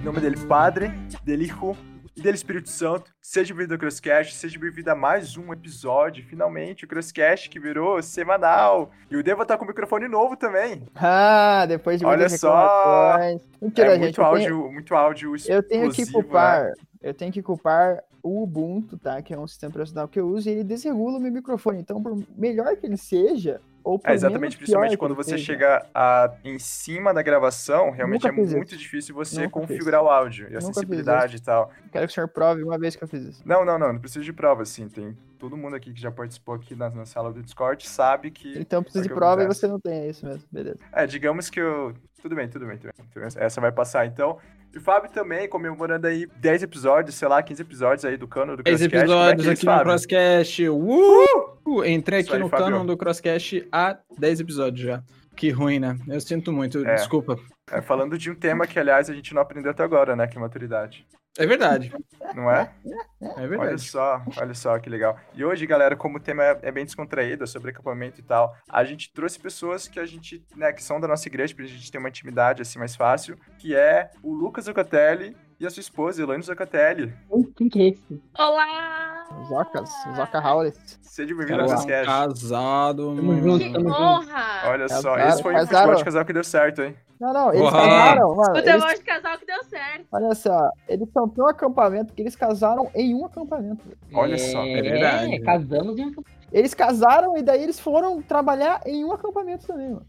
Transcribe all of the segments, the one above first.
Em nome dele, Padre, dele Hijo e dele Espírito Santo. Seja bem-vindo ao Crosscast, seja bem-vindo a mais um episódio. Finalmente, o Crosscast que virou semanal. E o Devo tá com o microfone novo também. Ah, depois de Olha só. Mentira, é gente. muito áudio, tenho- muito áudio Eu tenho que explosivo, né? culpar, eu tenho que culpar o Ubuntu, tá? Que é um sistema operacional que eu uso e ele desregula o meu microfone. Então, por melhor que ele seja, É exatamente, principalmente pior quando você seja, chega a- em cima da gravação, realmente é muito difícil você Nunca configurar o áudio e a Nunca sensibilidade e tal. Quero que o senhor prove uma vez que eu fiz isso. Não, não, não, não precisa de prova, assim. Tem todo mundo aqui que já participou aqui na, na sala do Discord sabe que. Então, precisa é de prova e você não tem, é isso mesmo. Beleza. É, digamos que eu. Tudo bem, tudo bem, tudo bem. Essa vai passar, então. E o Fábio também, comemorando aí 10 episódios, sei lá, 15 episódios aí do cano do 10 Crosscast. episódios é aqui é no Crosscast. Uh! Entrei Isso aqui aí, no Fábio. canon do Crosscast há 10 episódios já. Que ruim, né? Eu sinto muito, É. desculpa. É, falando de um tema que, aliás, a gente não aprendeu até agora, né? Que é maturidade. É verdade, Não é? é Olha verdade. só, olha só que legal. E hoje, galera, como o tema é, é bem descontraído, é sobre acampamento e tal, a gente trouxe pessoas que a gente, né, que são da nossa igreja, pra gente ter uma intimidade assim mais fácil, que é o Lucas Zucatelli e a sua esposa, Elaine Zucatelli. Quem que é esse? Olá! Zocas, Zoca Howlett. Seja bem-vindo ao Crosscast. casado, mano. Que honra! Olha só, Casaram, esse foi o casaram. futebol de casal que deu certo, hein? Não, não, eles Uau. casaram, mano. O Eles, de casal que deu certo. olha só, eles são tão acampamento que eles casaram em um acampamento. Olha só, é verdade. casamos em um Eles casaram e daí eles foram trabalhar em um acampamento também, mano.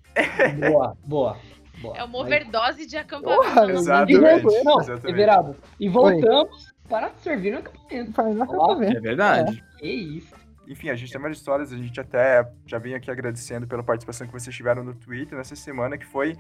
Boa, boa. boa. É uma overdose de acampamento. Porra, Exatamente, não, exatamente. Everaldo. E voltamos para servir no acampamento. Faz um acampamento. É verdade. Que isso. Enfim, a gente tem várias histórias, a gente até já vem aqui agradecendo pela participação que vocês tiveram no Twitter nessa semana, que foi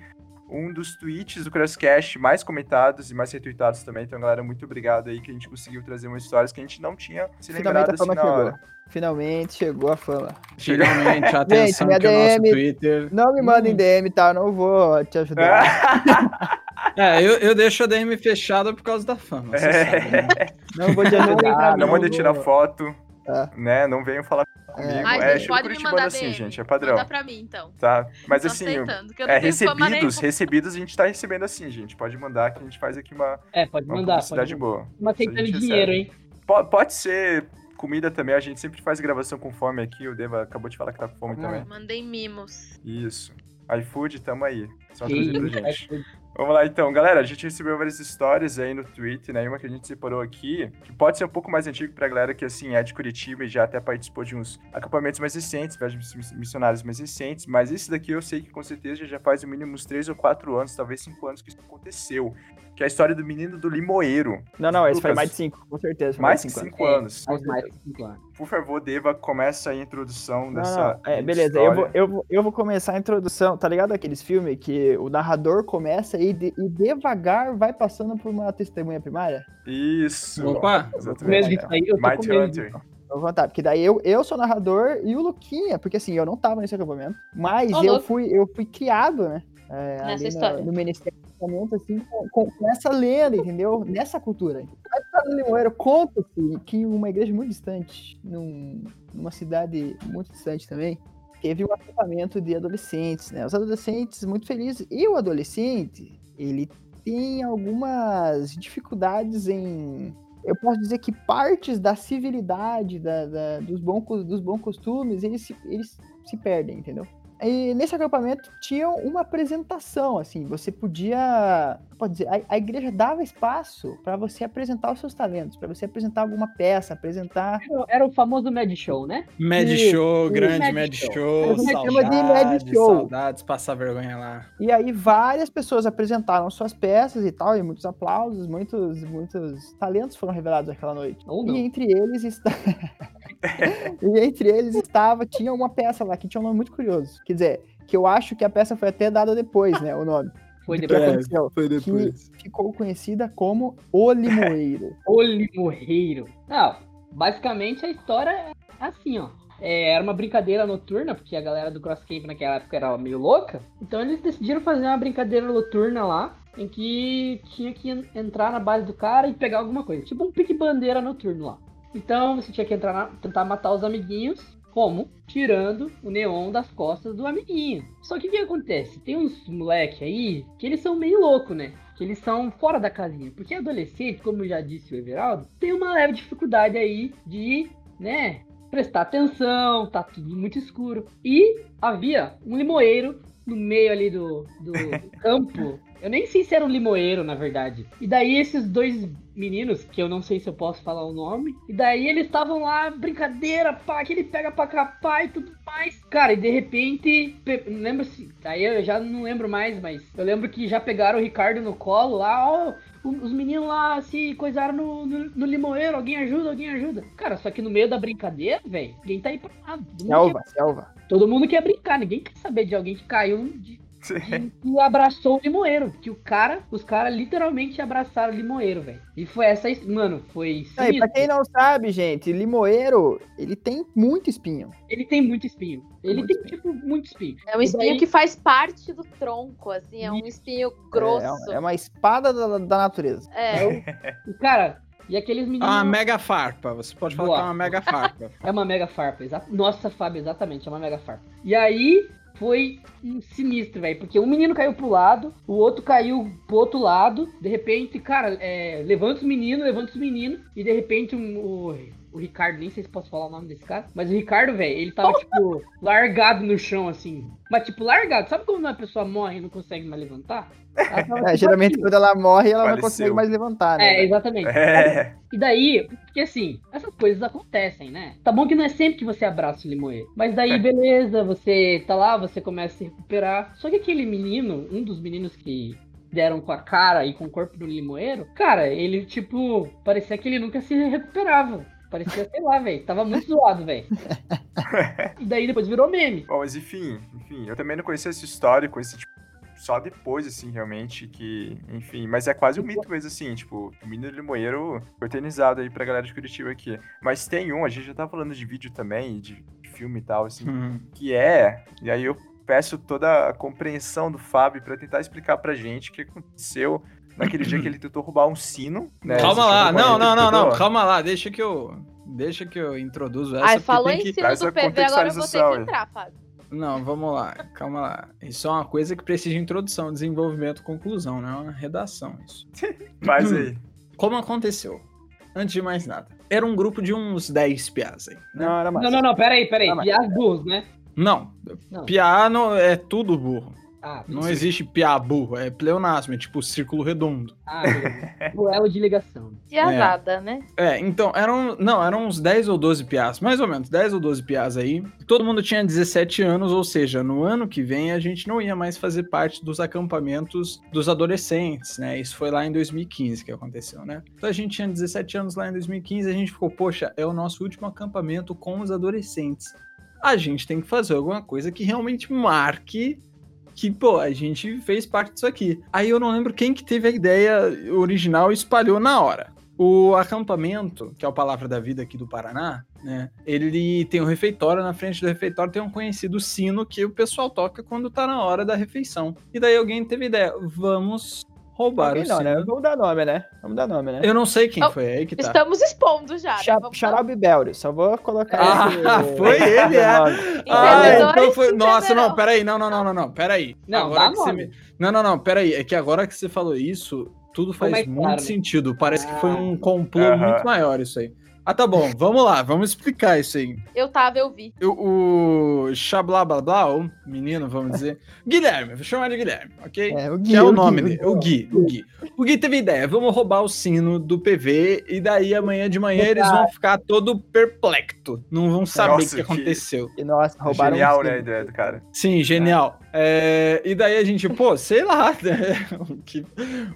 um dos tweets do Crosscast mais comentados e mais retweetados também. Então, galera, muito obrigado aí que a gente conseguiu trazer umas histórias que a gente não tinha se Finalmente lembrado a assim fama chegou. hora. Finalmente chegou a fama. Finalmente, atenção minha que o nosso DM Twitter... Não me mandem DM, tá? Eu não vou te ajudar. É, eu, eu deixo a DM fechada por causa da fama, É. sabe, né? Não vou te ajudar. Não tirar foto, É. né? Não venham falar comigo. É. Ai, É, gente, estilo pode me mandar assim, DM. gente, é padrão, Manda pra mim, então. tá? Mas Tô assim, é, recebidos, recebidos a gente tá recebendo assim, gente. Pode mandar que a gente faz aqui uma, É, pode uma mandar. mandar. boa. Mas aceitando dinheiro, recebe. hein? Po- Pode ser comida também, a gente sempre faz gravação com fome aqui. O Deva acabou de falar que tá com fome Ah. também. Mandei mimos. Isso. iFood, tamo aí. Só isso, gente. Vamos lá então, galera. A gente recebeu várias histórias aí no Twitter, né? Uma que a gente separou aqui, que pode ser um pouco mais antigo pra galera que, assim, é de Curitiba e já até participou de uns acampamentos mais recentes, viagens miss- missionárias mais recentes. Mas esse daqui eu sei que com certeza já faz no mínimo uns 3 ou 4 anos, talvez 5 anos que isso aconteceu. Que é a história do menino do Limoeiro. Não, não, esse foi mais de 5, com certeza. foi Mais que de cinco 5 É, anos. Faz mais de cinco anos. Por favor, Deva, começa a introdução Não, dessa. não, é, beleza, eu vou, história. eu, vou, eu vou começar a introdução, tá ligado aqueles filmes que o narrador começa e, de- e devagar vai passando por uma testemunha primária? Isso. Opa, Exatamente. aí, eu tô Mighty com medo. Hunter. Eu vou contar, porque daí eu, eu sou narrador e o Luquinha, porque assim, eu não tava nesse acampamento, mas Ô, eu louco. fui, eu fui criado, né? é, Nessa ali no- história. No, Ministério Acampamento, assim, com, com- com essa lenda, entendeu? Nessa cultura. A história do Limoeiro conta-se que uma igreja muito distante, num- numa cidade muito distante também, teve um acampamento de adolescentes, né? Os adolescentes muito felizes. E o adolescente, ele tem algumas dificuldades em. Eu posso dizer que partes da civilidade, da, da- dos, bons, dos bons costumes, eles se, eles se perdem, entendeu? E nesse acampamento tinha uma apresentação, assim, você podia, pode dizer, a, a igreja dava espaço para você apresentar os seus talentos, para você apresentar alguma peça, apresentar Era- Era o famoso Mad Show, né? Mad Isso, Show, isso. grande Mad Mad Show. Show, de Mad saudades, Show. saudades, passar vergonha lá. E aí várias pessoas apresentaram suas peças e tal, e muitos aplausos, muitos, muitos talentos foram revelados naquela noite. Ou não. E entre eles está... e entre eles estava, tinha uma peça lá que tinha um nome muito curioso. Quer dizer, que eu acho que a peça foi até dada depois, né, o nome. Foi depois. aconteceu? Foi Que ficou conhecida como O Limoeiro. O Limoeiro. Não, basicamente a história é assim, ó. é, era uma brincadeira noturna, porque a galera do Cross Camp naquela época era meio louca. Então eles decidiram fazer uma brincadeira noturna lá, em que tinha que en- entrar na base do cara e pegar alguma coisa. Tipo um pique-bandeira noturno lá. Então você tinha que entrar na, tentar matar os amiguinhos. Como? Tirando o neon das costas do amiguinho. Só que o que acontece? Tem uns moleque aí que eles são meio loucos, né? Que eles são fora da casinha. Porque adolescente, como já disse o Everaldo, tem uma leve dificuldade aí de, né, prestar atenção, tá tudo muito escuro. E havia um limoeiro no meio ali do, do campo. Eu nem sei se era um limoeiro, na verdade. E daí esses dois meninos, que eu não sei se eu posso falar o nome, e daí eles estavam lá, brincadeira, pá, que ele pega pra capar e tudo mais. Cara, e de repente, lembro se. Aí eu já não lembro mais, mas eu lembro que já pegaram o Ricardo no colo lá, ó. Os meninos lá se coisaram no, no, no limoeiro, alguém ajuda, alguém ajuda. Cara, só que no meio da brincadeira, velho, ninguém tá aí pra nada. Selva, selva. Todo mundo quer brincar, ninguém quer saber de alguém que caiu de, de- e abraçou o limoeiro. Que o cara, os caras literalmente abraçaram o limoeiro, velho. E foi essa, mano, foi Aí, pra quem não sabe, gente, limoeiro, ele tem muito espinho. Ele tem muito espinho. Ele Muito tem, espinho. tipo, muito espinho. É um espinho daí- que faz parte do tronco, assim, é um espinho grosso. É, é uma espada da, da natureza. É, E, cara, e aqueles meninos. Ah, uma mega farpa. Você pode falar Boa. que é uma mega farpa. É uma mega farpa. exa- Nossa, Fábio, exatamente, é uma mega farpa. E aí foi um sinistro, velho. Porque um menino caiu pro lado, o outro caiu pro outro lado. De repente, cara, é, levanta os meninos, levanta os meninos. E de repente um- o, o Ricardo, nem sei se posso falar o nome desse cara. Mas o Ricardo, velho, ele tava, tipo, largado no chão, assim. Mas, tipo, largado. Sabe quando uma pessoa morre e não consegue mais levantar? Tava, É, tipo, geralmente, assim. quando ela morre, ela não Faleceu. consegue mais levantar, né? É, exatamente. É. E daí, porque assim, essas coisas acontecem, né? Tá bom que não é sempre que você abraça o limoeiro. Mas daí, beleza, você tá lá, você começa a se recuperar. Só que aquele menino, um dos meninos que deram com a cara e com o corpo do limoeiro, cara, ele, tipo, parecia que ele nunca se recuperava. Parecia, sei lá, velho. Tava muito zoado, velho. E daí depois virou meme. Bom, mas enfim, enfim, eu também não conhecia essa história, conheci, tipo, só depois, assim, realmente, que, enfim, mas é quase um mito mesmo, assim, tipo, o menino limoeiro foi eternizado aí pra galera de Curitiba aqui. Mas tem um, a gente já tá falando de vídeo também, de filme e tal, assim, Hum. que é, e aí eu peço toda a compreensão do Fábio pra tentar explicar pra gente o que aconteceu naquele dia que ele tentou roubar um sino, né? Calma lá, não, não, não, não, calma lá, deixa que eu. Deixa que eu introduzo essa. Ai, porque falou tem em que- traz do a PV, agora eu vou ter que aí. entrar, Fábio. Não, vamos lá, calma lá. Isso é uma coisa que precisa de introdução, desenvolvimento, conclusão, não é uma redação isso. Faz aí. Como aconteceu? Antes de mais nada. Era um grupo de uns 10 piás aí. né? Não, era mais. Não, não, não, pera aí, pera aí. Ah, mas- Piás burros, né? Não, Não. piá é tudo burro. Ah, Não existe piá burro, é pleonasmo, é tipo círculo redondo. ah. Duelo de ligação. Piazada, né? É, então, eram. Não, eram uns 10 ou 12 piás, mais ou menos, 10 ou 12 piás aí. Todo mundo tinha 17 anos, ou seja, no ano que vem a gente não ia mais fazer parte dos acampamentos dos adolescentes, né? Isso foi lá em 2015 que aconteceu, né? Então a gente tinha 17 anos lá em 2015 a gente ficou, poxa, é o nosso último acampamento com os adolescentes. A gente tem que fazer alguma coisa que realmente marque que, pô, a gente fez parte disso aqui. Aí eu não lembro quem que teve a ideia original e espalhou na hora. O acampamento, que é o Palavra da Vida aqui do Paraná, né? Ele tem um refeitório, na frente do refeitório tem um conhecido sino que o pessoal toca quando tá na hora da refeição. E daí alguém teve ideia, vamos roubar Alguém o não, né? Vamos dar nome, né? Vamos dar nome, né? Eu não sei quem Oh, foi, aí que tá. Estamos expondo já. né? Xa- Vamos- Xarope Belrio, só vou colocar Ah, esse- foi ele, é. Ah, Entendedores então foi. Nossa, não, peraí, não, não, não, não, não, peraí. Não, agora que você me... Não, não, não, peraí. É que agora que você falou isso, tudo faz mais muito claro, né? sentido. Parece que foi Ah. um complô muito maior isso aí. Ah, tá bom, vamos lá, vamos explicar isso aí. Eu tava, eu vi. Eu- o Xablá blá blá, o menino, vamos dizer. Guilherme, vou chamar de Guilherme, ok? É, o Que é o nome Gui, dele, o Gui, o Gui. O Gui teve ideia, vamos roubar o sino do PV e daí amanhã de manhã eles vão ficar todo perplexo, não vão saber Nossa, o que que- aconteceu. E nossa, roubaram Genial, um né, a ideia do cara. Sim, genial. É, e daí a gente, pô, sei lá, né? o, que,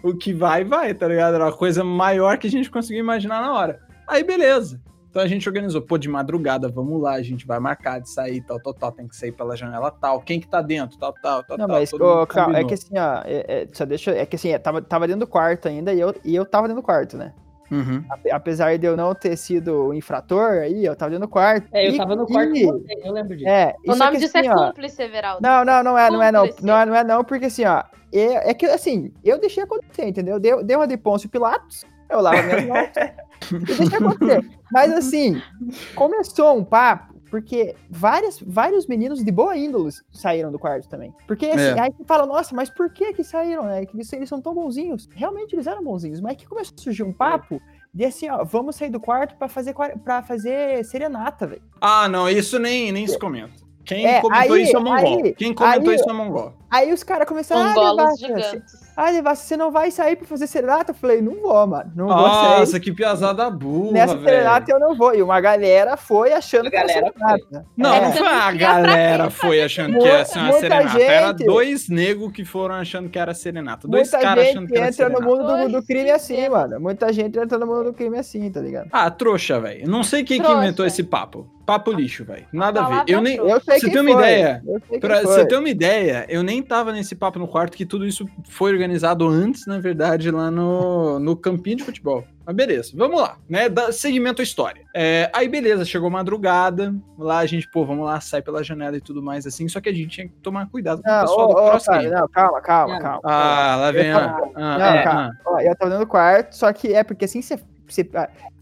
o que vai, vai, tá ligado? Era uma coisa maior que a gente conseguiu imaginar na hora. Aí, beleza. Então a gente organizou, pô, de madrugada, vamos lá, a gente vai marcar de sair, tal, tal, tal, tem que sair pela janela tal, quem que tá dentro, tal, tal, tal, Não, tal. mas, ô, calma, é que assim, ó, é, é, só deixa, é que assim, é, tava, tava dentro do quarto ainda e eu, e eu tava dentro do quarto, né? Uhum. Ape- Apesar de eu não ter sido o infrator, aí eu tava dentro do quarto. É, eu E- tava no quarto e- você, eu lembro disso. É, O isso nome que, disso assim, é cúmplice, Everaldo. Não, não, não é, não é não. Não é, não é não, porque assim, ó, é, é que assim, eu deixei acontecer, entendeu? Deu, deu uma de Pôncio Pilatos, eu lavo minhas mãos e deixei acontecer. Mas assim, começou um papo, porque várias, vários meninos de boa índole saíram do quarto também. Porque assim, É. aí você fala, nossa, mas por que que saíram, né? Que eles, são tão bonzinhos. Realmente eles eram bonzinhos, mas que começou a surgir um papo de assim, ó, vamos sair do quarto pra fazer, pra fazer serenata, velho. Ah, não, isso nem, nem se comenta. Quem É, comentou aí- isso é mongol. aí- Quem comentou aí- isso é mongol. Aí os caras começaram a Devassa, gigantes. Ah, Devassa, você não vai sair pra fazer serenata? Eu falei, não vou, mano. Não vou Nossa, sair. que piazada burra, Nessa velho. serenata eu não vou. E uma galera foi achando A que era serenata. Não, É. não foi a galera foi achando que Muita- ia ser uma muita serenata. Era gente. dois negros que foram achando que era serenata. Dois Muita caras gente achando que era entra no serenata. mundo do, do crime assim, mano. Muita gente entra no mundo do crime assim, tá ligado? Ah, trouxa, velho. Não sei quem que inventou esse papo. Papo lixo, velho. Nada a ver. Eu nem. Eu sei Você tem uma foi. ideia? Pra foi. você ter uma ideia, eu nem tava nesse papo no quarto, que tudo isso foi organizado antes, na verdade, lá no, no campinho de futebol. Mas beleza, vamos lá, né? Dá segmento à história. É, aí beleza, chegou madrugada, lá a gente, pô, vamos lá, sai pela janela e tudo mais assim, só que a gente tinha que tomar cuidado com o Não, pessoal ô, do ô, cara, não, calma, calma, calma. Ah, lá vem Eu a. tava- ah, Não, é, calma. Ó, eu tava dentro do quarto, só que é porque assim você. você-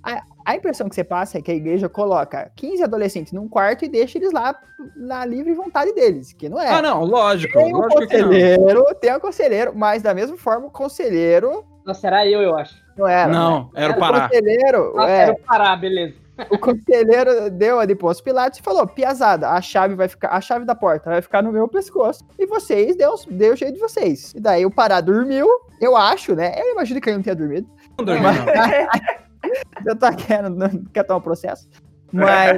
a, a- impressão que você passa é que a igreja coloca 15 adolescentes num quarto e deixa eles lá na livre vontade deles, que não é. ah, não, lógico, Tem um lógico que não. conselheiro, tem um conselheiro, mas da mesma forma o conselheiro Nossa, era eu, eu acho. não era. né? Não, era o O Pará. conselheiro, Nossa, é, era o Pará, beleza. o conselheiro deu a de Pôncio Pilatos e falou: Piazada, a chave vai ficar, a chave da porta vai ficar no meu pescoço. E vocês deu, deu o jeito de vocês. E daí o Pará dormiu, eu acho, né? Eu imagino que ele não tenha dormido. Não dormi, não. Eu tô querendo, não quer tomar um processo. Mas.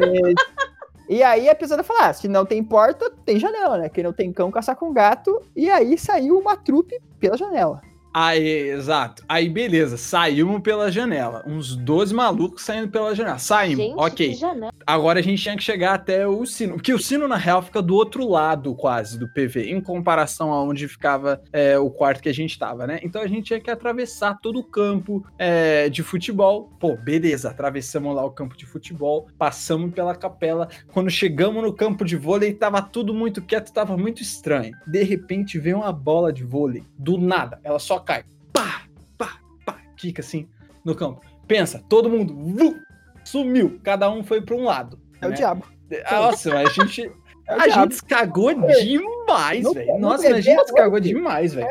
E aí a pessoa falar: ah, se não tem porta, tem janela, né? Quem não tem cão, caçar com gato. E aí saiu uma trupe pela janela. Aí, exato. Aí, beleza, saímos pela janela. Uns 12 malucos saindo pela janela. Saímos, Gente, ok. Agora a gente tinha que chegar até o sino. Porque o sino, na real, fica do outro lado, quase, do PV, em comparação a onde ficava é, o quarto que a gente tava, né? Então a gente tinha que atravessar todo o campo é, de futebol. Pô, beleza, atravessamos lá o campo de futebol, passamos pela capela. Quando chegamos no campo de vôlei, tava tudo muito quieto, tava muito estranho. De repente veio uma bola de vôlei, do nada, ela só cai. Pá, pá, pá, quica assim no campo. Pensa, todo mundo vu, sumiu, cada um foi para um lado. É o né? diabo. Nossa, mas a gente, É o a diabo. gente cagou demais, velho. Nossa, a gente cagou demais, velho.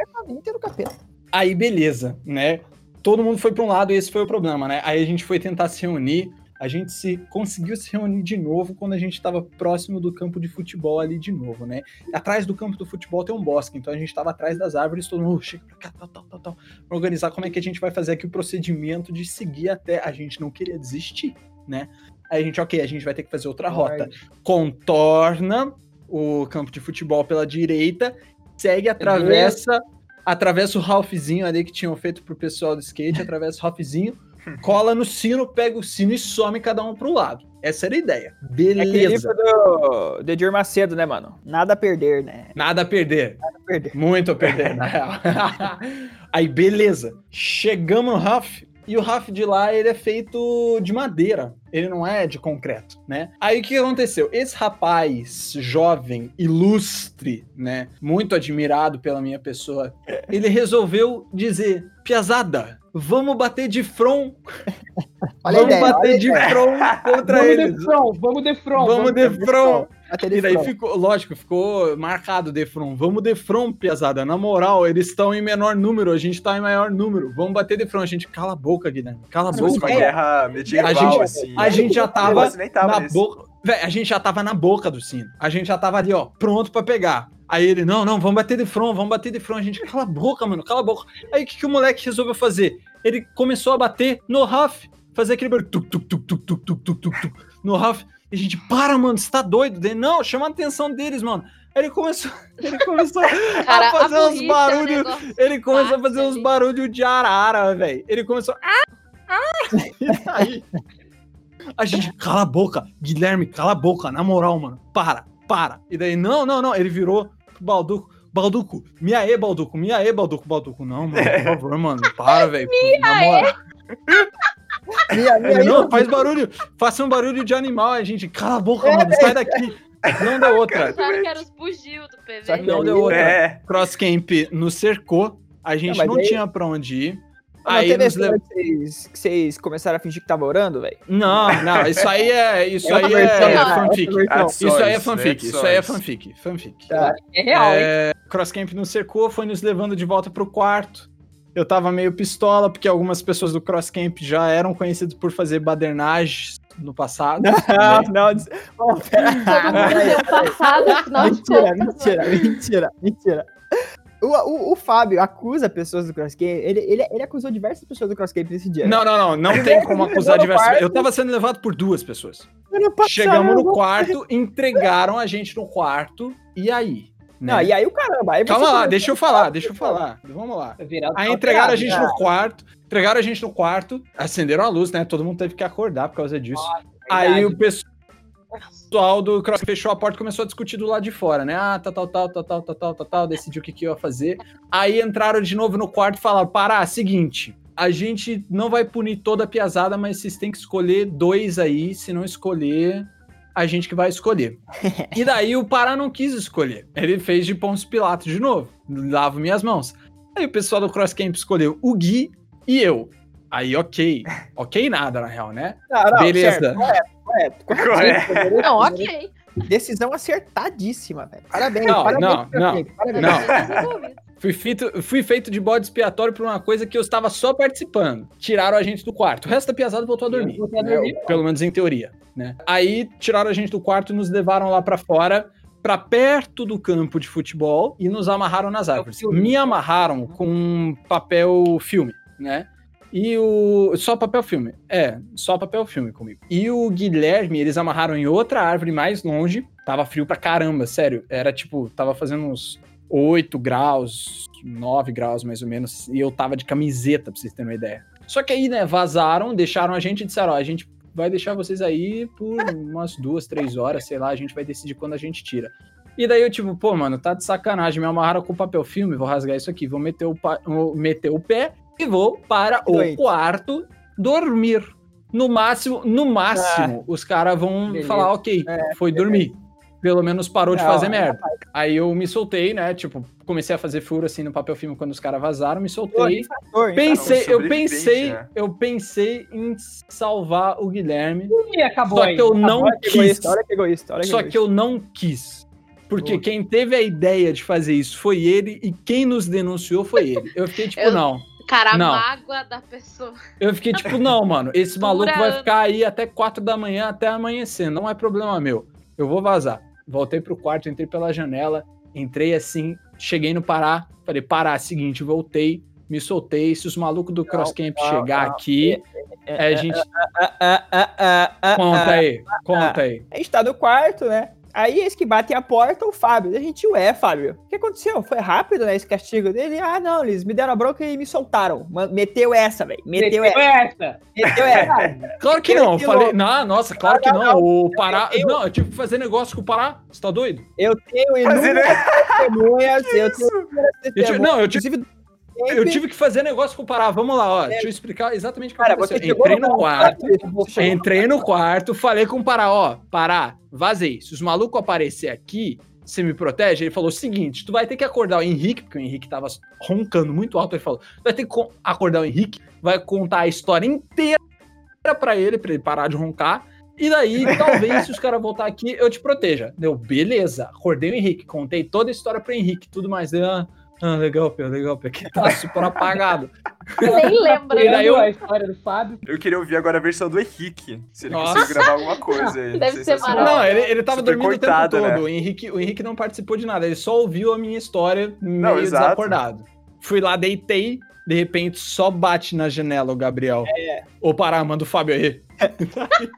Aí, beleza, né? Todo mundo foi para um lado e esse foi o problema, né? Aí a gente foi tentar se reunir. A gente se conseguiu se reunir de novo quando a gente estava próximo do campo de futebol ali de novo, né? Atrás do campo do futebol tem um bosque, então a gente estava atrás das árvores, todo mundo "Oh, chega pra cá, tal, tal, tal, tal. Pra organizar como é que a gente vai fazer aqui o procedimento de seguir até. A gente não queria desistir, né? Aí a gente, ok, a gente vai ter que fazer outra rota. Contorna o campo de futebol pela direita, segue, atravessa, atravessa o Ralphzinho ali que tinham feito pro pessoal do skate, atravessa o Ralphzinho, cola no sino, pega o sino e some cada um pro lado. Essa era a ideia. É Beleza. livro do, do Edir Macedo, né, mano? Nada a perder, né? Nada a perder. Nada a perder. Muito a perder, na real. Aí, beleza. Chegamos no Raf. E o Raf de lá, ele é feito de madeira. Ele não é de concreto, né? Aí, o que aconteceu? Esse rapaz, jovem, ilustre, né? Muito admirado pela minha pessoa. Ele resolveu dizer, Piazada, vamos bater de front. Olha vamos ideia, bater de ideia. front contra Vamos eles. de front, vamos de front. Vamos de front. Até ele E daí falou. ficou, lógico, ficou marcado Defron. Vamos Defron, piazada. Na moral, eles estão em menor número, a gente tá em maior número. Vamos bater Defron. A gente cala a boca, Guilherme. Cala a boca. uma guerra medieval, A gente- assim. A gente já tava na nesse. boca. Véi, a gente já tava na boca do sino. A gente já tava ali, ó, pronto pra pegar. Aí ele, não, não, vamos bater de front, vamos bater de front. A gente, cala a boca, mano, cala a boca. Aí o que, que o moleque resolveu fazer? Ele começou a bater no Raf, fazer aquele barulho, tuc, tuc, tuc, tuc, tuc, tuc, tuc, tuc, no Raf. E a gente, para, mano, você tá doido? Ele, não, chama a atenção deles, mano. Aí ele começou, ele começou Cara, a fazer a uns é um barulhos. Ele começou a fazer uns barulhos de arara, velho. Ele começou. Ah, ah. E daí, a gente, cala a boca, Guilherme, cala a boca, na moral, mano. Para, para. E daí, não, não, não. Ele virou pro Balduco. Balduco, me aê, Balduco, me aê, Balduco, Balduco. Não, mano, por favor, mano, para, velho. Na moral. Minha, minha, Ele, não, faz barulho, faça um barulho de animal. A gente, cala a boca, mano, sai daqui. Não deu outra. Acharam que era os bugio do PV. Só que Não aí- deu outra. É. Crosscamp nos cercou, a gente não aí- tinha pra onde ir. Não Aí teve nos esse levou. lance que vocês, que vocês começaram a fingir que tava orando, velho? Não, não, isso aí é. Isso É outra aí é né? fanfic. Isso aí é né? fanfic, isso aí é fanfic. Fanfic. Tá. É real, hein? É, Crosscamp nos cercou, foi nos levando de volta pro quarto. Eu tava meio pistola, porque algumas pessoas do Crosscamp já eram conhecidas por fazer badernagens no passado. Não, também. não. des- Oh, pera. Todo mundo passado, afinal Mentira, mentira, mentira, mentira. O, o, o Fábio acusa pessoas do Crosscamp. Ele, ele, ele acusou diversas pessoas do Crosscamp nesse dia. Não, não, não, não tem como acusar diversas quarto. Eu tava sendo levado por duas pessoas. Passado. Chegamos no quarto, entregaram a gente no quarto, e aí? né? Não, e aí o caramba. Aí Calma lá, deixa eu falar, deixa eu falar. Vamos lá. Aí entregaram a gente né? no quarto, entregaram a gente no quarto, acenderam a luz, né? Todo mundo teve que acordar por causa disso. Aí Verdade. o pessoal pessoal do CrossFit fechou a porta e começou a discutir do lado de fora, né? Ah, tal, tá, tal, tá, tal, tá, tal, tal, tal, tal, decidiu o que, que ia fazer. Aí entraram de novo no quarto e falaram: Pará, seguinte, a gente não vai punir toda a piazada, mas vocês têm que escolher dois aí. Se não escolher, a gente que vai escolher. e daí o Pará não quis escolher. Ele fez de Pons Pilatos de novo. Lavo minhas mãos. Aí o pessoal do Cross Camp escolheu o Gui e eu. Aí, ok. Ok, nada, na real, né? Não, não, Beleza. certo, correto, correto, correto. Correto. Não, ok. Decisão acertadíssima, velho. Parabéns, Não, parabéns. não, Parabéns. Não. Desenvolvido. Fui feito, fui feito de bode expiatório por uma coisa que eu estava só participando. Tiraram a gente do quarto. O resto da piazada voltou a dormir. Voltou a né? dormir. Pelo menos em teoria, né? Aí tiraram a gente do quarto e nos levaram lá pra fora, pra perto do campo de futebol e nos amarraram nas árvores. filme. Me amarraram com um papel filme, né? E o. Só papel filme. É, só papel filme comigo. E o Guilherme, eles amarraram em outra árvore mais longe. Tava frio pra caramba, sério. Era tipo, tava fazendo uns 8 graus, 9 graus mais ou menos. E eu tava de camiseta, pra vocês terem uma ideia. Só que aí, né, vazaram, deixaram a gente e disseram: ó, a gente vai deixar vocês aí por umas duas, três horas, sei lá, a gente vai decidir quando a gente tira. E daí eu, tipo, pô, mano, tá de sacanagem, me amarraram com papel filme, vou rasgar isso aqui, vou meter o, pa- meter o pé e vou para o Doente. quarto dormir. No máximo, no máximo, os caras vão Beleza. falar, ok, foi dormir. Pelo menos parou de Não, fazer é merda. Aí eu me soltei, né? Tipo, comecei a fazer furo assim no papel filme quando os caras vazaram, me soltei. Infrator, Pensei, eu pensei, né? eu pensei em salvar o Guilherme, E acabou só aí. que eu não Olha que quis. egoísta, olha que egoísta, olha que Só egoísta. que eu não quis. Porque Boa. quem teve a ideia de fazer isso foi ele e quem nos denunciou foi ele. Eu fiquei tipo, Eu- não. Cara, a Não. mágoa da pessoa. Eu fiquei tipo, não, mano. Esse maluco vai anos. ficar aí até 4 da manhã, até amanhecer. Não é problema meu. Eu vou vazar. Voltei pro quarto, entrei pela janela, entrei assim, cheguei no Pará. Falei, Pará, seguinte, voltei, me soltei. Se os malucos do Cross Camp não, chegar não. aqui, é, a gente. Ah, Conta aí, conta aí. A gente tá no quarto, né? Aí eles que batem a porta, o Fábio. A gente, ué, Fábio, o que aconteceu? Foi rápido, né, esse castigo dele? Ah, não, eles me deram a bronca e me soltaram. Meteu essa, velho. Meteu Meteu essa. essa. Meteu essa. Claro que não, falei. Não, nossa, claro que Não, O Pará. eu- Não, eu tive que fazer negócio com o Pará. Você tá doido? Eu tenho inúmeras testemunhas, eu tenho inúmeras testemunhas. não, eu tive, Inclusive, eu tive que fazer negócio com o Pará. Vamos lá, ó. Deixa eu explicar exatamente o que Cara, aconteceu. Entrei no quarto. Você chegou- Entrei no quarto, falei com o Pará, ó, Pará, vazei. Se os malucos aparecer aqui, você me protege? Ele falou o seguinte: tu vai ter que acordar o Henrique, porque o Henrique tava roncando muito alto. Ele falou: tu vai ter que co- acordar o Henrique, vai contar a história inteira pra ele, pra ele parar de roncar. E daí, talvez, se os caras voltar aqui, eu te proteja. Deu, beleza. Acordei o Henrique, contei toda a história pro Henrique, tudo mais. Deu, ah, legal, Pedro, legal, Pedro, que tá super apagado. Nem lembra. E daí eu- a história do Fábio. Eu queria ouvir agora a versão do Henrique. Se ele Nossa. conseguir gravar alguma coisa aí. Deve ser Sensacional. Não, ele, ele tava Super dormindo coitado, o tempo todo. né? O, Henrique, o Henrique não participou de nada, ele só ouviu a minha história meio exato. desacordado. Fui lá, deitei, de repente só bate na janela o Gabriel. É. Ô, Pará, manda o Fábio aí.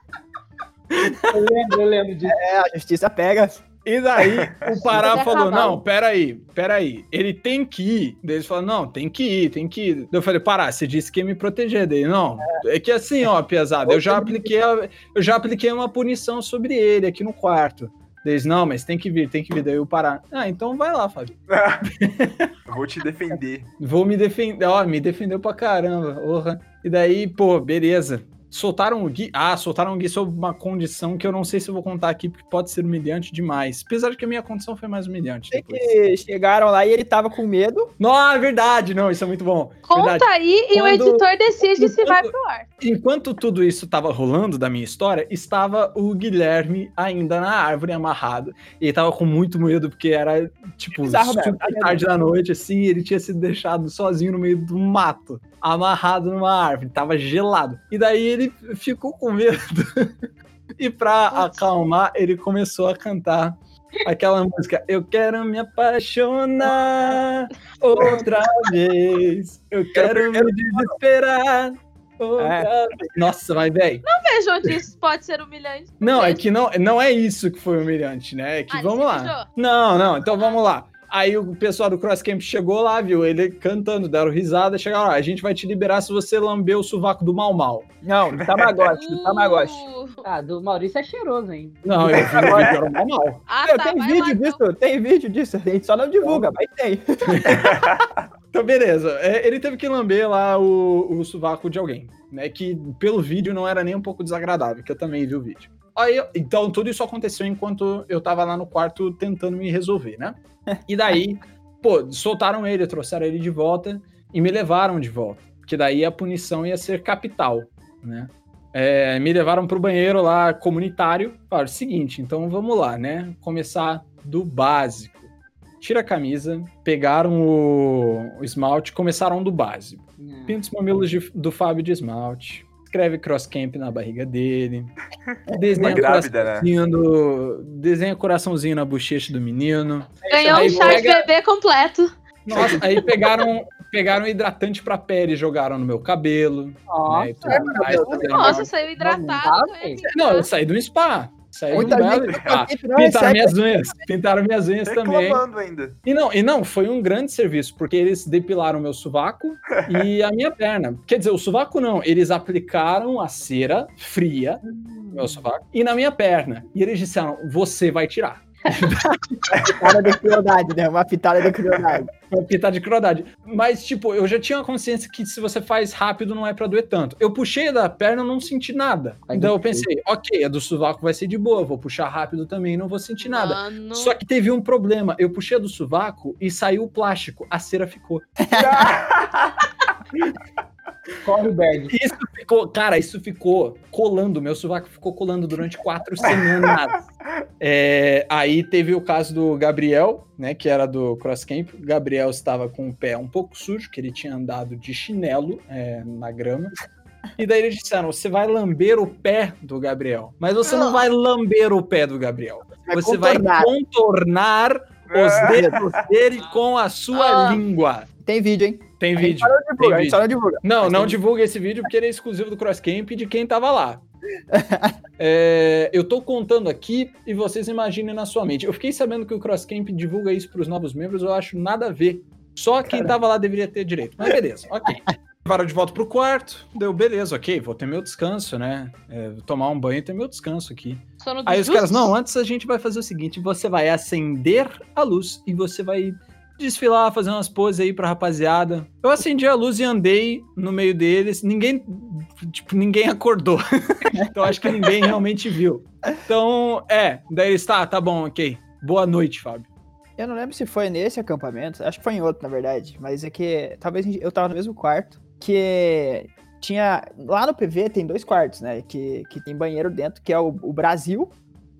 Eu lembro, eu lembro disso. É, a justiça pega. E daí o Pará falou. Não, peraí, peraí. Ele tem que ir. Daí eles falaram: Não, tem que ir, tem que ir. Daí eu falei: Pará, você disse que ia me proteger. Daí, não. É que assim, ó, pesado, eu já apliquei, a- eu já apliquei uma punição sobre ele aqui no quarto. Eles, não, mas tem que vir, tem que vir. Daí o Pará, ah, então vai lá, Fábio. Vou te defender. Vou me defender. Ó, me defendeu pra caramba. Porra. E daí, pô, beleza. Soltaram o Gui. Ah, soltaram o Gui sob uma condição que eu não sei se eu vou contar aqui, porque pode ser humilhante demais. Apesar de que a minha condição foi mais humilhante. Sei Depois. que chegaram lá e ele tava com medo. Não, é verdade, não, isso é muito bom. Conta Verdade. aí e o Quando- editor decide se Enquanto- vai pro ar. Enquanto tudo isso tava rolando da minha história, estava o Guilherme ainda na árvore amarrado. E ele tava com muito medo, porque era, tipo, Bizarro super tá tarde da noite, assim, ele tinha sido deixado sozinho no meio do mato, amarrado numa árvore, tava gelado. E daí ele ficou com medo. e pra acalmar, ele começou a cantar aquela música Eu quero me apaixonar outra vez. Eu quero me desesperar. outra vez. Nossa, mas velho. Veja onde isso pode ser humilhante. Não, é que não, não é isso que foi humilhante, né? É que Ah, vamos lá. beijou? Não, não, então vamos lá. Aí o pessoal do Cross Camp chegou lá, viu? Ele cantando, deram risada, chegaram lá. A gente vai te liberar se você lamber o sovaco do mal mal. Não, do Tamagotchi, do Tamagotchi. Uh, Ah, do Maurício é cheiroso, hein? Não, eu vi o vídeo, era o mal mal. Ah, Meu, tá, tem vai vídeo lá, então. disso, tem vídeo disso. A gente só não divulga, mas tem. Então, beleza. É, ele teve que lamber lá o, o sovaco de alguém, né? Que pelo vídeo não era nem um pouco desagradável, que eu também vi o vídeo. Aí, então, tudo isso aconteceu enquanto eu tava lá no quarto tentando me resolver, né? E daí, pô, soltaram ele, trouxeram ele de volta e me levaram de volta. Porque daí a punição ia ser capital, né? É, me levaram pro banheiro lá comunitário. Falaram, seguinte, então vamos lá, né? Começar do básico. Tira a camisa, pegaram o, o esmalte, começaram do básico. Pinta os mamilos de- do Fábio de esmalte. Escreve cross camp na barriga dele. Desenha, Uma grávida, né? coraçãozinho do- desenha coraçãozinho na bochecha do menino. Ganhou Aí um chá de pega- bebê completo. Nossa, aí pegaram, pegaram hidratante pra pele e jogaram no meu cabelo. Né, mais também. Nossa, saiu hidratado. Não, eu saí do spa. Um Muita belo gente não Pintaram recebe. minhas unhas. Pintaram minhas unhas também. Ainda. E não, e não, foi um grande serviço, porque eles depilaram meu sovaco e a minha perna. Quer dizer, o sovaco não, eles aplicaram a cera fria no meu sovaco e na minha perna. E eles disseram: você vai tirar. Pitada de crueldade, né? Uma pitada de crueldade. Uma pitada de crueldade. Mas, tipo, eu já tinha a consciência que se você faz rápido não é pra doer tanto. Eu puxei da perna não senti nada. Ai, então eu pensei, ok, a do sovaco vai ser de boa, vou puxar rápido também, não vou sentir nada. Mano. Só que teve um problema. Eu puxei a do sovaco e saiu o plástico. A cera ficou. Corre, Berg. Isso ficou, cara, isso ficou colando. Meu sovaco ficou colando durante quatro semanas. É, aí teve o caso do Gabriel, né, que era do Cross Camp. O Gabriel estava com o pé um pouco sujo, que ele tinha andado de chinelo é, na grama. E daí eles disseram: você vai lamber o pé do Gabriel. Mas você não vai lamber o pé do Gabriel. Vai Você contornar. vai contornar os dedos dele com a sua Ah. língua. Tem vídeo, hein? Tem A gente vídeo. só não divulga, a Tem gente só não divulga. Não, Mas não tem- divulga esse vídeo porque ele é exclusivo do Cross Camp e de quem tava lá. É, eu tô contando aqui e vocês imaginem na sua mente. Eu fiquei sabendo que o Cross Camp divulga isso pros novos membros, eu acho nada a ver. Só quem tava lá deveria ter direito. Mas beleza, ok. Levaram de volta pro quarto, deu beleza, ok, vou ter meu descanso, né? É, tomar um banho e ter meu descanso aqui. Aí os caras, não, antes a gente vai fazer o seguinte: você vai acender a luz e você vai desfilar, fazer umas poses aí pra rapaziada. Eu acendi a luz e andei no meio deles. Ninguém, tipo, ninguém acordou. então acho que ninguém realmente viu. Então, é, daí eles, tá, tá bom, ok. Boa noite, Fábio. Eu não lembro se foi nesse acampamento, acho que foi em outro, na verdade. Mas é que talvez eu tava no mesmo quarto, que tinha. Lá no PV tem dois quartos, né? Que, que tem banheiro dentro, que é o, o Brasil,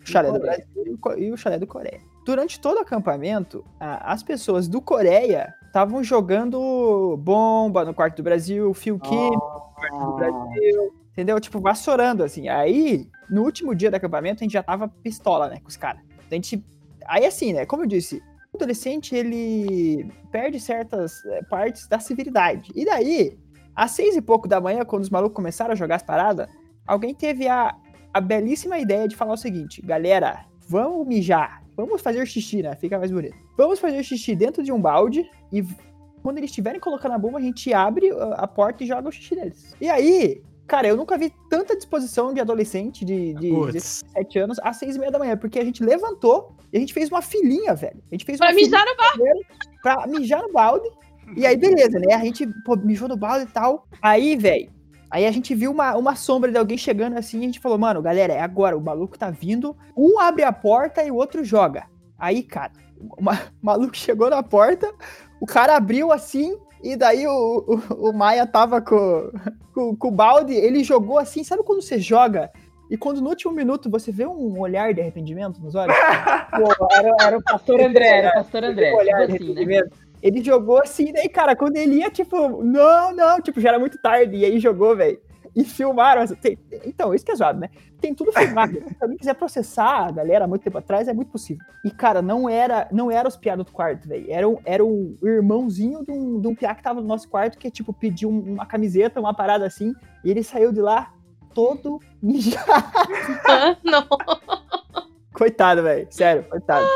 o chalé do. Brasil e o e o chalé do Coreia. Durante todo o acampamento, as pessoas do Coreia estavam jogando bomba no quarto do Brasil, fio químico no quarto do Brasil, entendeu? Tipo, vassourando, assim. Aí, no último dia do acampamento, a gente já tava pistola, né, com os caras. A gente Aí assim, né? Como eu disse, o adolescente ele perde certas eh, partes da civilidade. E daí, às seis e pouco da manhã, quando os malucos começaram a jogar as paradas, alguém teve a, a belíssima ideia de falar o seguinte: galera, vamos mijar, vamos fazer xixi, né? Fica mais bonito. Vamos fazer xixi dentro de um balde e quando eles estiverem colocando a bomba, a gente abre a a porta e joga o xixi neles. E aí. Cara, eu nunca vi tanta disposição de adolescente de, de Putz. 17 anos às seis e meia da manhã, porque a gente levantou e a gente fez uma filinha, velho. A gente fez Pra uma filinha mijar no bar. pra mijar no balde. E aí, beleza, né? A gente pô, mijou no balde e tal. Aí, velho, Aí a gente viu uma, uma sombra de alguém chegando assim e a gente falou, mano, galera, é agora, o maluco tá vindo, um abre a porta e o outro joga. Aí, cara, o ma- o maluco chegou na porta, o cara abriu assim, e daí o, o, o Maia tava com, com, com o balde, ele jogou assim, sabe quando você joga? E quando no último minuto você vê um olhar de arrependimento nos olhos? Pô, era, era o pastor André, era o pastor André. Um olhar de tipo assim, né? Ele jogou assim, daí, cara, quando ele ia, tipo, não, não, tipo, já era muito tarde, e aí jogou, velho. E filmaram. assim, tem- Então, isso que é zoado, né? Tem tudo filmado. Se alguém quiser processar a galera há muito tempo atrás, é muito possível. E, cara, não era, não era os piados do quarto, velho. Era, um- era o irmãozinho de um, de um piá que tava no nosso quarto, que, tipo, pediu um- uma camiseta, uma parada assim, e ele saiu de lá todo mijado. Ah, não, Coitado, velho. Sério, coitado.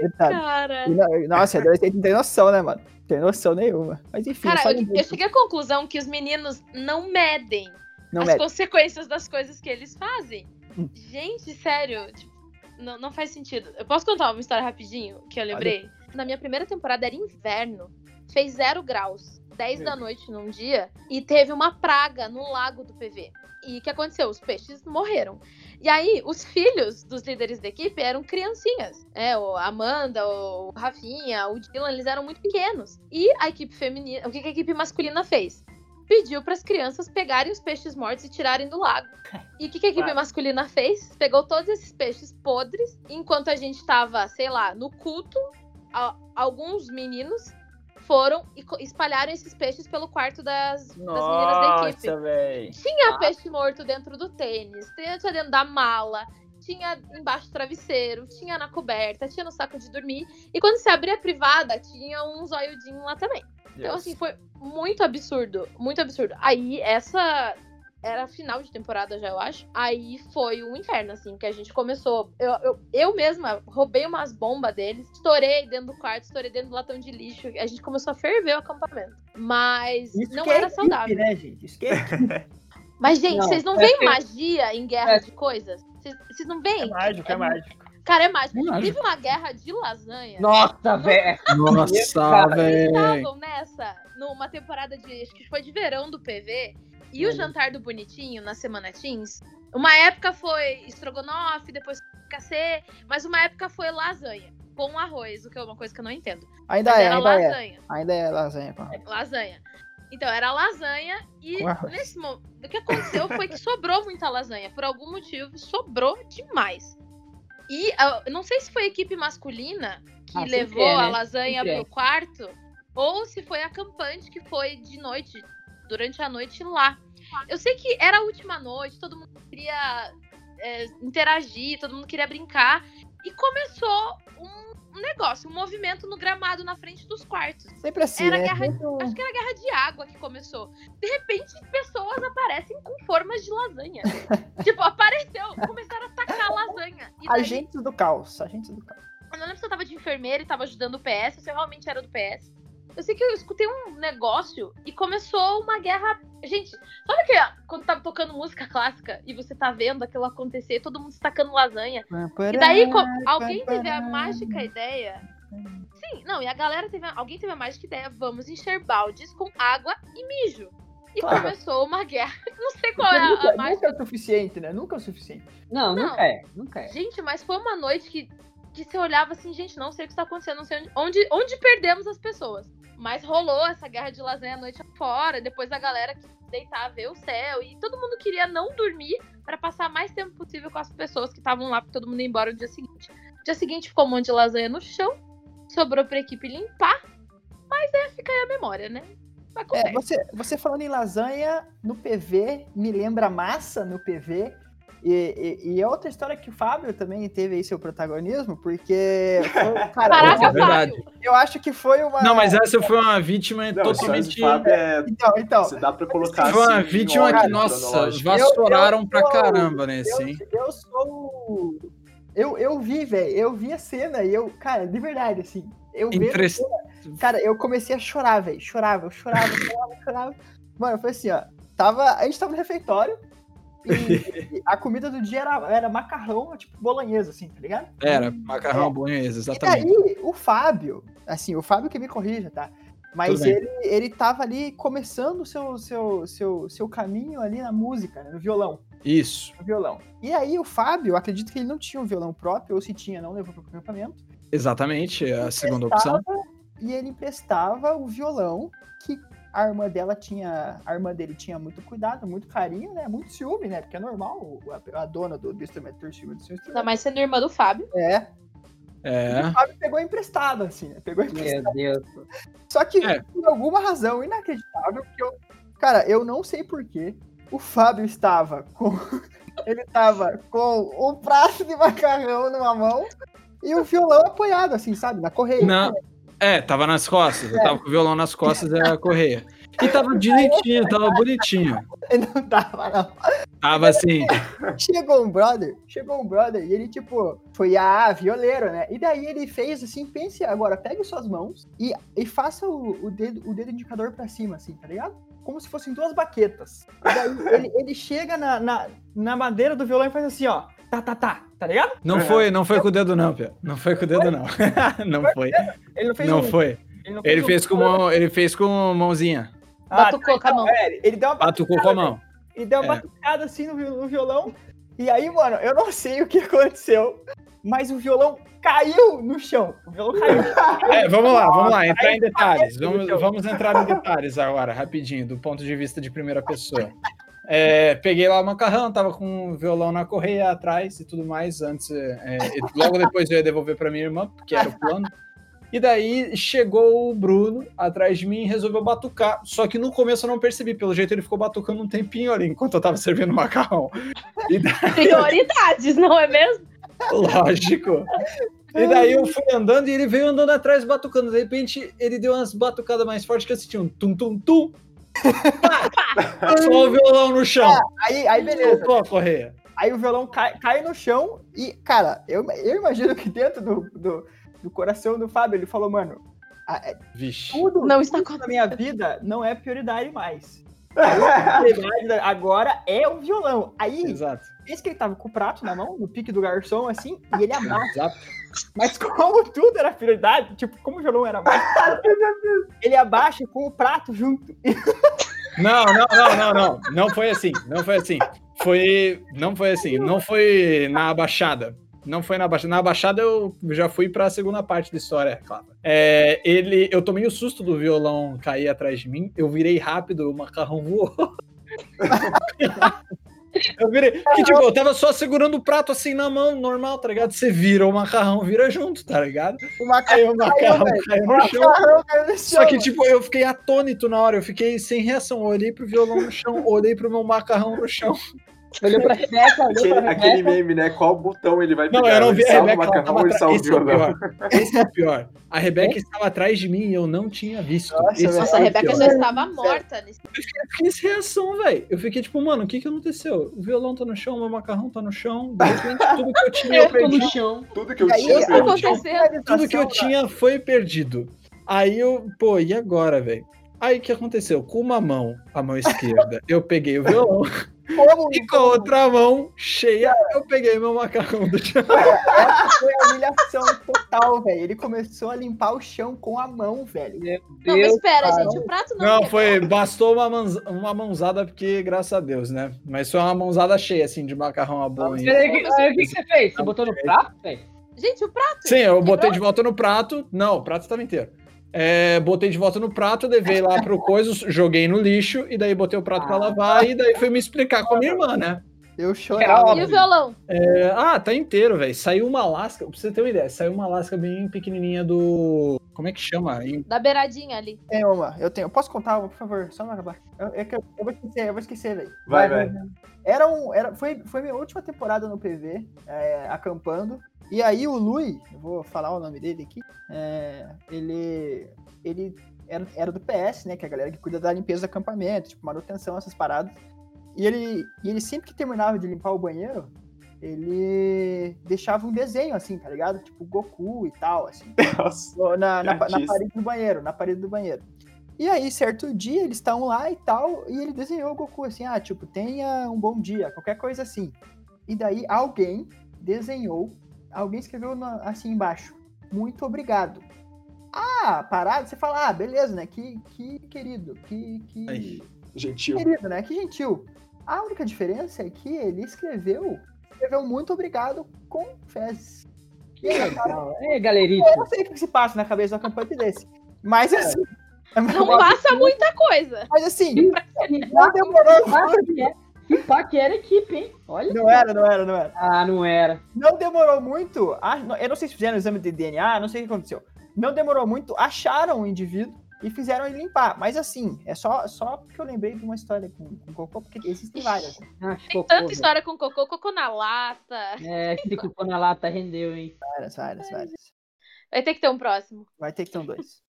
Coitado. cara. E não- Nossa, adolescente não tem noção, né, mano? Não tem noção nenhuma. Mas enfim, Cara, eu, eu cheguei à conclusão que os meninos não medem não as mete. consequências das coisas que eles fazem. Hum. Gente, sério, tipo, não, não faz sentido. Eu posso contar uma história rapidinho que eu lembrei? Na minha primeira temporada era inverno, fez zero graus, 10 da noite num dia, e teve uma praga no lago do PV. E o que aconteceu? Os peixes morreram. E aí, os filhos dos líderes da equipe eram criancinhas. É, o Amanda, o Rafinha, o Dylan, eles eram muito pequenos. E a equipe feminina, o que a equipe masculina fez? Pediu para as crianças pegarem os peixes mortos e tirarem do lago. E o que, que a equipe Claro. masculina fez? Pegou todos esses peixes podres, enquanto a gente tava, sei lá, no culto, a- alguns meninos foram e espalharam esses peixes pelo quarto das, das meninas da equipe. Nossa, velho. Tinha peixe morto dentro do tênis, tinha dentro da mala, tinha embaixo do travesseiro, tinha na coberta, tinha no saco de dormir. E quando você abria a privada, tinha um zoiudinho lá também. Então, assim, foi muito absurdo. Muito absurdo. Aí, essa era final de temporada já, eu acho. Aí foi um inferno, assim, que a gente começou. Eu, eu, eu mesma roubei umas bombas deles, estourei dentro do quarto, estourei dentro do latão de lixo. A gente começou a ferver o acampamento. Mas Isso não que é era equipe, saudável. né, gente? Isso que é. Mas, gente, Não, vocês não é veem que- magia em guerra é- de coisas? Vocês vocês não veem? mágico, é mágico. Cara, é mágico. É. Teve uma guerra de lasanha. Nossa, velho. Nossa, Cara, Eles velho. estavam nessa, numa temporada de. Acho que foi de verão do PV. E o Olha. jantar do Bonitinho na Semana Teens. Uma época foi estrogonofe, depois KC, mas uma época foi lasanha. Com arroz, o que é uma coisa que eu não entendo. Ainda Mas é, era ainda é. lasanha. Ainda é lasanha. com- Lasanha. Então, era lasanha e nesse momento. O que aconteceu foi que sobrou muita lasanha. Por algum motivo, sobrou demais. E ah, eu não sei se foi a equipe masculina que Ah, levou é, né? a lasanha Sempre é. pro quarto, ou se foi a campante que foi de noite, durante a noite lá. Eu sei que era a última noite, todo mundo queria é, interagir, todo mundo queria brincar. E começou um negócio, um movimento no gramado na frente dos quartos. Sempre assim, Era né? guerra- um- Acho que era guerra de água que começou. De repente, pessoas aparecem com formas de lasanha. tipo, apareceu, começaram a tacar lasanha. E daí, Agentes do caos. Agentes do caos. eu não lembro se eu tava de enfermeira e tava ajudando o PS, se eu realmente era do PS. Eu sei que eu escutei um negócio e começou uma guerra. Gente, sabe que quando tava tocando música clássica e você tá vendo aquilo acontecer, todo mundo tacando lasanha? E daí alguém teve a mágica ideia. Sim, não, e a galera teve. Alguém teve a mágica ideia, vamos encher baldes com água e mijo. E Claro. começou uma guerra. Não sei qual é a, nunca, a mágica. nunca é o suficiente, né? Nunca é o suficiente. Não, Não. nunca é. Nunca é. Gente, mas foi uma noite que, que você olhava assim, gente, não sei o que está acontecendo, não sei onde, onde, onde perdemos as pessoas. Mas rolou essa guerra de lasanha a noite fora, depois a galera que deitar ver o céu, e todo mundo queria não dormir para passar mais tempo possível com as pessoas que estavam lá, porque todo mundo ia embora no dia seguinte. No dia seguinte ficou um monte de lasanha no chão, sobrou pra equipe limpar, mas é, fica aí a memória, né? É, você, você falando em lasanha no PV, me lembra massa no PV. E, e, e é outra história que o Fábio também teve aí seu protagonismo, porque. Foi, cara, Caraca, é verdade. Eu, eu acho que foi uma. Não, mas essa foi uma vítima Não, totalmente. é... Então, então. Você dá pra colocar Foi uma assim, vítima que, nossa, vassouraram Eu- eu pra sou- caramba nesse, Eu, hein? eu sou. Eu, eu vi, velho. Eu vi a cena e eu. Cara, de verdade, assim. Eu vi. Cara, eu comecei a chorar, velho. Chorava, eu chorava, chorava, chorava. Mano, foi assim, ó. Tava, a gente tava no refeitório e, e a comida do dia era, era macarrão, tipo, bolonhesa, assim, tá ligado? Era, macarrão bolonhesa, E exatamente. daí, o Fábio, assim, o Fábio que me corrija, tá? Mas ele, ele tava ali começando o seu, seu, seu, seu caminho ali na música, né, no violão. Isso. No violão. E aí o Fábio, eu acredito que ele não tinha um violão próprio, ou se tinha, não levou para o acampamento. Exatamente, é a segunda opção. E ele emprestava o violão que a irmã dela tinha. A irmã dele tinha muito cuidado, muito carinho, né? Muito ciúme, né? Porque é normal o- a, a dona do, do instrumento ter ciúme do seu Ainda instrumento. mais sendo irmã do Fábio. É. É. O Fábio pegou emprestado, assim, né? Pegou emprestado. Meu Deus. Só que, É. por alguma razão inacreditável, que eu. Cara, eu não sei porquê. O Fábio estava com. Ele estava com um prato de macarrão numa mão e o violão apoiado, assim, sabe? Na correia. Não. É, tava nas costas. Eu tava com o violão nas costas e a correia. E tava direitinho, tava bonitinho. Não tava, não. Tava assim. Chegou um brother, chegou um brother e ele, tipo, foi, ah, violeiro, né? E daí ele fez assim, pense agora, pegue suas mãos e, e faça o, o dedo, o dedo indicador pra cima, assim, tá ligado? Como se fossem duas baquetas. E daí ele, ele chega na, na, na madeira do violão e faz assim, ó, tá, tá, tá, tá ligado? Não foi, não foi com o dedo, não, Pia. Não foi com o dedo, não. Não foi. Ele não fez Não um- foi. Ele, não Ele um- fez com mão, ele fez com mãozinha. Ah, Batucou com a mão. é, ele deu uma Batucou com a mão. Ele deu uma É. batucada assim no, no violão. E aí, mano, eu não sei o que aconteceu, mas o violão caiu no chão. O violão caiu. É, vamos lá, vamos lá, entrar em detalhes. Vamos, vamos entrar em detalhes agora, rapidinho, do ponto de vista de primeira pessoa. É, peguei lá o macarrão, tava com o violão na correia atrás e tudo mais. Antes, é, e logo depois eu ia devolver para minha irmã, porque era o plano. E daí chegou o Bruno atrás de mim e resolveu batucar. Só que no começo eu não percebi, pelo jeito ele ficou batucando um tempinho ali enquanto eu tava servindo o macarrão. Daí, Prioridades, não é mesmo? lógico. E daí eu fui andando e ele veio andando atrás batucando. De repente ele deu umas batucadas mais fortes que eu senti um tum tum tum. Só o violão no chão. Aí, aí beleza. Soltou a correia. Aí o violão cai, cai no chão e, cara, eu, eu imagino que dentro do, do, do coração do Fábio, ele falou, mano, a- é, Vixe. tudo, Não está tudo na minha vida não é prioridade mais. Prioridade agora é o violão. Aí, Exato. esse que ele tava com o prato na mão, no pique do garçom, assim, e ele abaixa. Exato. Mas como tudo era prioridade, tipo, como o violão era mais ele abaixa com o prato junto. Não, não, não, não, não. Não foi assim. Não foi assim. Foi. Não foi assim. Não foi na abaixada. Não foi na abaixada. Na abaixada eu já fui pra segunda parte da história, claro. É, ele, eu tomei o susto do violão cair atrás de mim. Eu virei rápido, o macarrão voou. Eu virei. Que tipo, eu tava só segurando o prato assim na mão, normal, tá ligado? Você vira o macarrão, vira junto, tá ligado? O macarrão Aí o macarrão caiu O no chão. macarrão caiu no Só chão, que, mano. tipo, eu fiquei atônito na hora, eu fiquei sem reação. Eu olhei pro violão no chão, olhei pro meu macarrão no chão. Olhou pra Rebeca, olhou Aquele, pra aquele Rebeca. meme, né? Qual botão ele vai Não, pegar? eu não vi a salva o Rebeca, ela macarrão tava o atrás. Esse é o pior. Esse é o pior. A Rebeca estava atrás de mim e eu não tinha visto. Nossa. Nossa, a é o Rebeca pior. já estava morta nesse. Eu fiquei sem reação, velho. Eu fiquei tipo, mano, o que que aconteceu? O violão tá no chão, meu macarrão tá no chão. De repente, tudo que eu tinha eu Eu no perdi. chão. Tudo que eu aí, tinha. O perdi. aconteceu? Tudo que eu tinha foi perdido. Aí eu, pô, e agora, velho? Aí o que aconteceu? Com uma mão, a mão esquerda, eu peguei o violão. Como, E com a outra mão cheia, eu peguei meu macarrão do chão. Essa foi a humilhação total, velho. Ele começou a limpar o chão com a mão, velho. Meu Não, mas espera, cara. gente. O prato não. Não, quebrou. foi. Bastou uma, manz- uma mãozada, porque, graças a Deus, né? Mas foi uma mãozada cheia, assim, de macarrão à boa. Peraí, o que que você fez? Você botou no prato, velho? Gente, o prato. Sim, eu botei Quebrou? de volta no prato. Não, o prato estava inteiro. É, botei de volta no prato, levei lá pro coisa, joguei no lixo, e daí botei o prato pra lavar, e daí fui me explicar com a minha irmã, né? Eu chorava. E o violão? É, ah, tá inteiro, velho. Saiu uma lasca, pra você ter uma ideia, saiu uma lasca bem pequenininha do. Como é que chama? Em- Da beiradinha ali. Tem uma, eu tenho. Posso contar por favor? Só não acabar. Eu, é eu, eu vou esquecer, eu vou esquecer, velho. Vai, vai. Era um, era, foi, foi minha última temporada no PV, é, acampando. E aí o Lui, eu vou falar o nome dele aqui, é, ele, ele era, era do PS, né, que é a galera que cuida da limpeza do acampamento, tipo, manutenção, essas paradas. E ele, e ele sempre que terminava de limpar o banheiro, ele deixava um desenho, assim, tá ligado? Tipo, Goku e tal, assim. Nossa. Na, na, na parede do banheiro, na parede do banheiro. E aí, certo dia, eles estão lá e tal, e ele desenhou o Goku assim, ah, tipo, tenha um bom dia, qualquer coisa assim. E daí alguém desenhou, alguém escreveu assim embaixo, muito obrigado. a parada, você fala, ah, beleza, né? Que, que querido, que, que Ai. Gentil. querido, né? Que gentil. A única diferença é que ele escreveu, escreveu muito obrigado com fezes. E aí, cara, Legal. É, galerita. eu não sei o que se passa na cabeça de um acampante desse. Mas assim. Não passa muita coisa. Mas assim, Que não demorou. Que pá que era equipe, hein? Olha. Não era, não era, não era. Ah, não era. Não demorou muito. ah, Eu não sei se fizeram exame de DNA, não sei o que aconteceu. Não demorou muito, acharam o indivíduo e fizeram ele limpar. Mas assim, é só, só porque eu lembrei de uma história com, com cocô, porque existem várias. Ah, que Tem cocô, tanta velho. história com cocô, cocô na lata. É, esse cocô na lata rendeu, hein? Várias, várias, várias. Vai ter que ter um próximo. Vai ter que ter um dois.